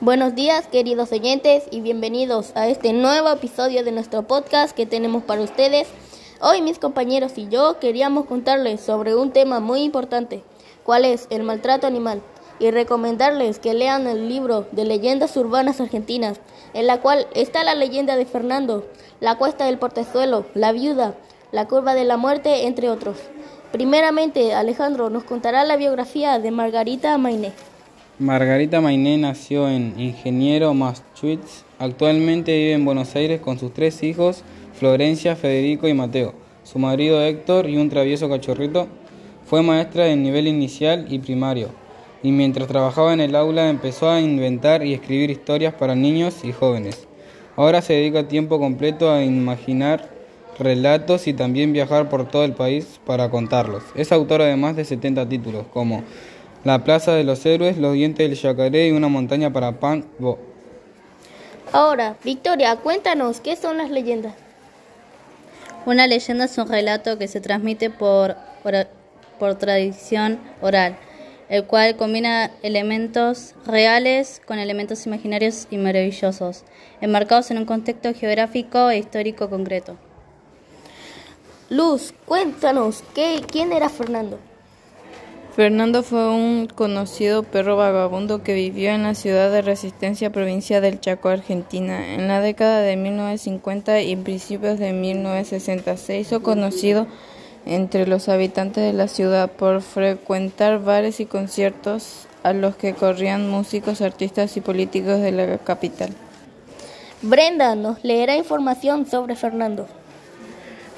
Buenos días, queridos oyentes, y bienvenidos a este nuevo episodio de nuestro podcast que tenemos para ustedes. Hoy mis compañeros y yo queríamos contarles sobre un tema muy importante, cuál es el maltrato animal, y recomendarles que lean el libro de leyendas urbanas argentinas, en la cual está la leyenda de Fernando, la cuesta del portezuelo, la viuda, la curva de la muerte, entre otros. Primeramente, Alejandro nos contará la biografía de Margarita Mainé. Margarita Mainé nació en Ingeniero Massachusetts. Actualmente vive en Buenos Aires con sus tres hijos, Florencia, Federico y Mateo, su marido Héctor y un travieso cachorrito. Fue maestra de nivel inicial y primario, y mientras trabajaba en el aula empezó a inventar y escribir historias para niños y jóvenes. Ahora se dedica tiempo completo a imaginar relatos y también viajar por todo el país para contarlos. Es autora de más de 70 títulos, como La Plaza de los Héroes, Los Dientes del Yacaré y Una Montaña para Pan. Bo. Ahora, Victoria, cuéntanos, ¿qué son las leyendas? Una leyenda es un relato que se transmite por, por, por tradición oral, el cual combina elementos reales con elementos imaginarios y maravillosos, enmarcados en un contexto geográfico e histórico concreto. Luz, cuéntanos, ¿qué, ¿quién era Fernando? Fernando fue un conocido perro vagabundo que vivió en la ciudad de Resistencia, provincia del Chaco, Argentina. En la década de 1950 y principios de 1960 se hizo conocido entre los habitantes de la ciudad por frecuentar bares y conciertos a los que corrían músicos, artistas y políticos de la capital. Brenda nos leerá información sobre Fernando.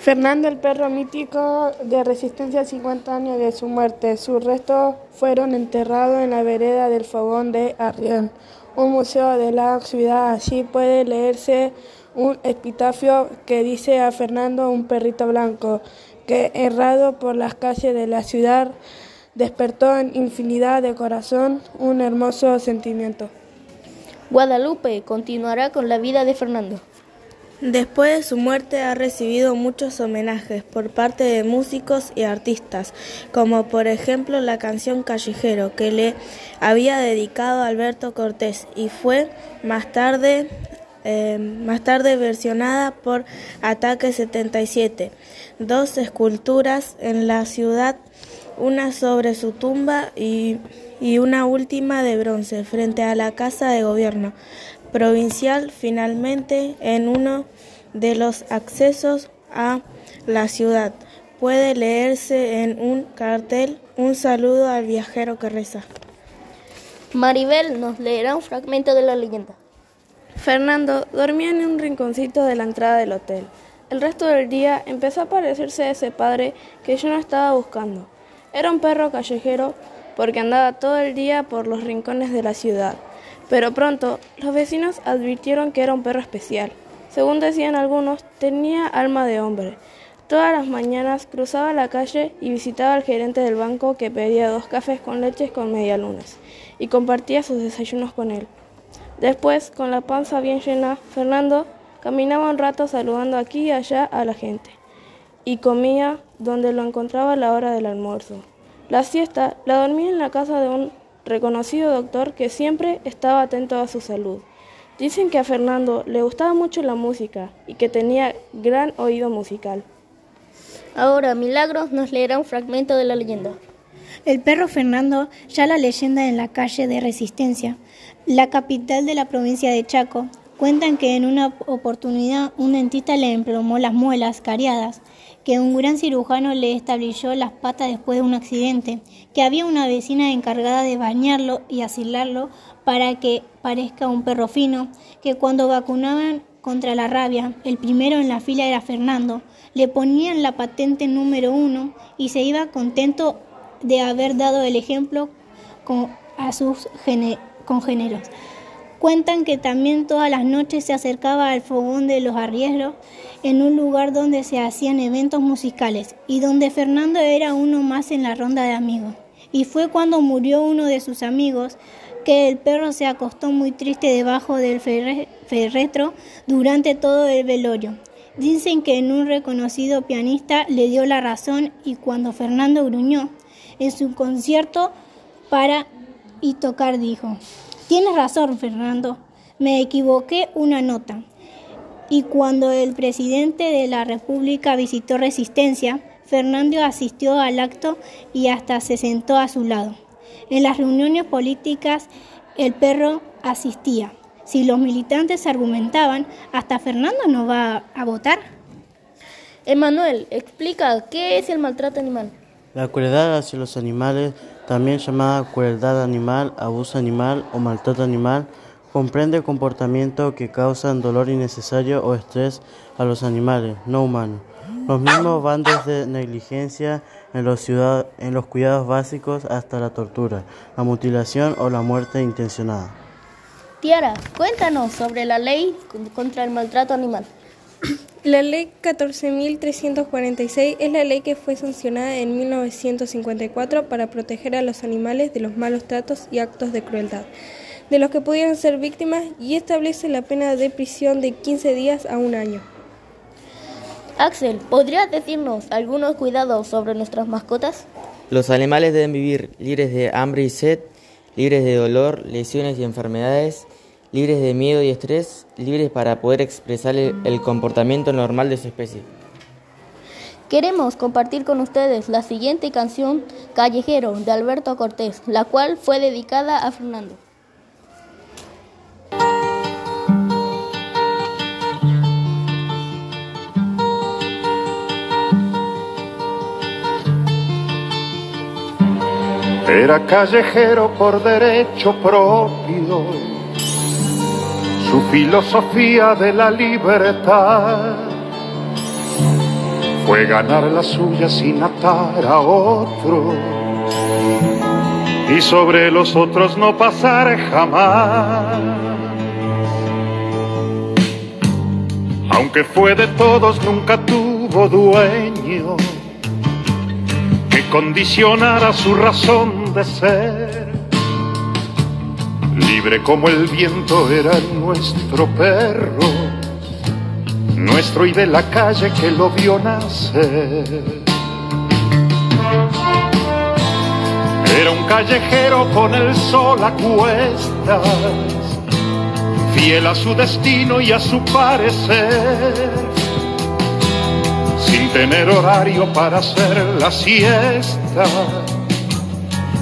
Fernando el perro mítico de resistencia a 50 años de su muerte. Sus restos fueron enterrados en la vereda del Fogón de Arriel, un museo de la ciudad. Allí puede leerse un epitafio que dice a Fernando un perrito blanco que errado por las calles de la ciudad despertó en infinidad de corazón un hermoso sentimiento. Guadalupe continuará con la vida de Fernando. Después de su muerte ha recibido muchos homenajes por parte de músicos y artistas, como por ejemplo la canción Callejero que le había dedicado Alberto Cortés y fue más tarde eh, más tarde versionada por Ataque 77. Dos esculturas en la ciudad, una sobre su tumba y, y una última de bronce frente a la Casa de Gobierno provincial finalmente en uno de los accesos a la ciudad. Puede leerse en un cartel un saludo al viajero que reza. Maribel nos leerá un fragmento de la leyenda. Fernando dormía en un rinconcito de la entrada del hotel. El resto del día empezó a parecerse a ese padre que yo no estaba buscando. Era un perro callejero porque andaba todo el día por los rincones de la ciudad. Pero pronto los vecinos advirtieron que era un perro especial. Según decían algunos, tenía alma de hombre. Todas las mañanas cruzaba la calle y visitaba al gerente del banco que pedía dos cafés con leches con medialunas y compartía sus desayunos con él. Después, con la panza bien llena, Fernando caminaba un rato saludando aquí y allá a la gente y comía donde lo encontraba a la hora del almuerzo. La siesta la dormía en la casa de un reconocido doctor que siempre estaba atento a su salud. Dicen que a Fernando le gustaba mucho la música y que tenía gran oído musical. Ahora Milagros nos leerá un fragmento de la leyenda. El perro Fernando, ya la leyenda en la calle de Resistencia, la capital de la provincia de Chaco, cuentan que en una oportunidad un dentista le emplomó las muelas cariadas que un gran cirujano le establishó las patas después de un accidente, que había una vecina encargada de bañarlo y asilarlo para que parezca un perro fino, que cuando vacunaban contra la rabia, el primero en la fila era Fernando, le ponían la patente número uno y se iba contento de haber dado el ejemplo a sus congéneros. Cuentan que también todas las noches se acercaba al fogón de los arriesgos en un lugar donde se hacían eventos musicales y donde Fernando era uno más en la ronda de amigos. Y fue cuando murió uno de sus amigos que el perro se acostó muy triste debajo del ferretro durante todo el velorio. Dicen que en un reconocido pianista le dio la razón y cuando Fernando gruñó en su concierto para y tocar dijo, Tienes razón, Fernando. Me equivoqué una nota. Y cuando el presidente de la República visitó Resistencia, Fernando asistió al acto y hasta se sentó a su lado. En las reuniones políticas el perro asistía. Si los militantes argumentaban, hasta Fernando no va a votar. Emanuel, explica qué es el maltrato animal. La crueldad hacia los animales, también llamada crueldad animal, abuso animal o maltrato animal, comprende comportamientos que causan dolor innecesario o estrés a los animales no humanos. Los mismos van desde negligencia en los, en los cuidados básicos hasta la tortura, la mutilación o la muerte intencionada. Tiara, cuéntanos sobre la ley contra el maltrato animal. La ley 14.346 es la ley que fue sancionada en 1954 para proteger a los animales de los malos tratos y actos de crueldad de los que pudieran ser víctimas y establece la pena de prisión de 15 días a un año. Axel, ¿podrías decirnos algunos cuidados sobre nuestras mascotas? Los animales deben vivir libres de hambre y sed, libres de dolor, lesiones y enfermedades, libres de miedo y estrés, libres para poder expresar el, comportamiento normal de su especie. Queremos compartir con ustedes la siguiente canción Callejero de Alberto Cortés, la cual fue dedicada a Fernando. Era callejero por derecho propio, su filosofía de la libertad fue ganar la suya sin atar a otros y sobre los otros no pasar jamás. Aunque fue de todos, nunca tuvo dueño que condicionara su razón de ser. Libre como el viento era nuestro perro, nuestro y de la calle que lo vio nacer. Era un callejero con el sol a cuestas, fiel a su destino y a su parecer, sin tener horario para hacer la siesta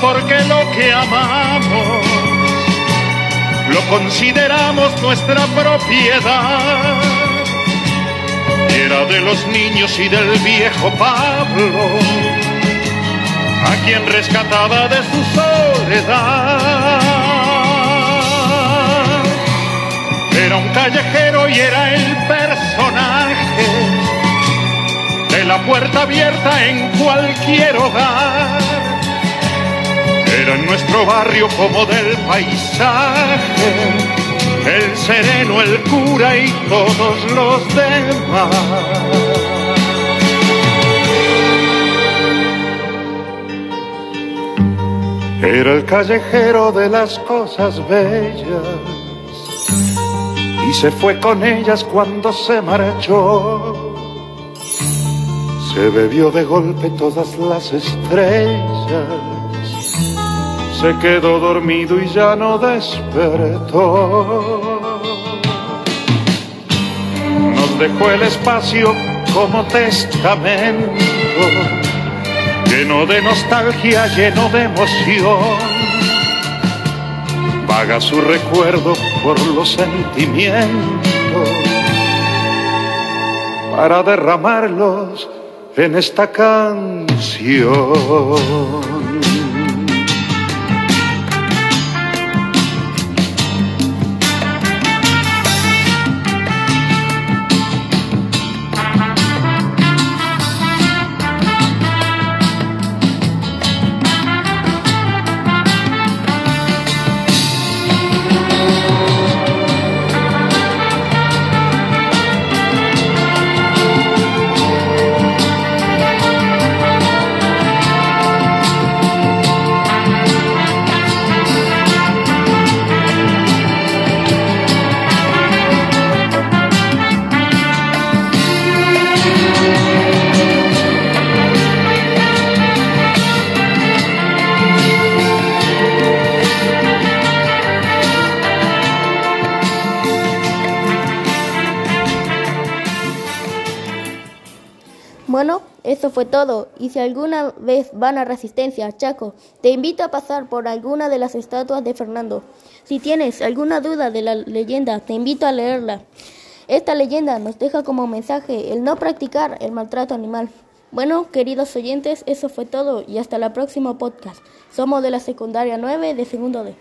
porque lo que amamos lo consideramos nuestra propiedad. Era de los niños y del viejo Pablo, a quien rescataba de su soledad. Era un callejero y era el personaje de la puerta abierta en cualquier hogar en nuestro barrio como del paisaje, el sereno, el cura y todos los demás. Era el callejero de las cosas bellas y se fue con ellas cuando se marchó. Se bebió de golpe todas las estrellas se quedó dormido y ya no despertó. Nos dejó el espacio como testamento, lleno de nostalgia, lleno de emoción. Vaga su recuerdo por los sentimientos para derramarlos en esta canción. Eso fue todo. Y si alguna vez van a Resistencia, Chaco, te invito a pasar por alguna de las estatuas de Fernando. Si tienes alguna duda de la leyenda, te invito a leerla. Esta leyenda nos deja como mensaje el no practicar el maltrato animal. Bueno, queridos oyentes, eso fue todo y hasta la próxima podcast. Somos de la secundaria 9 de segundo D.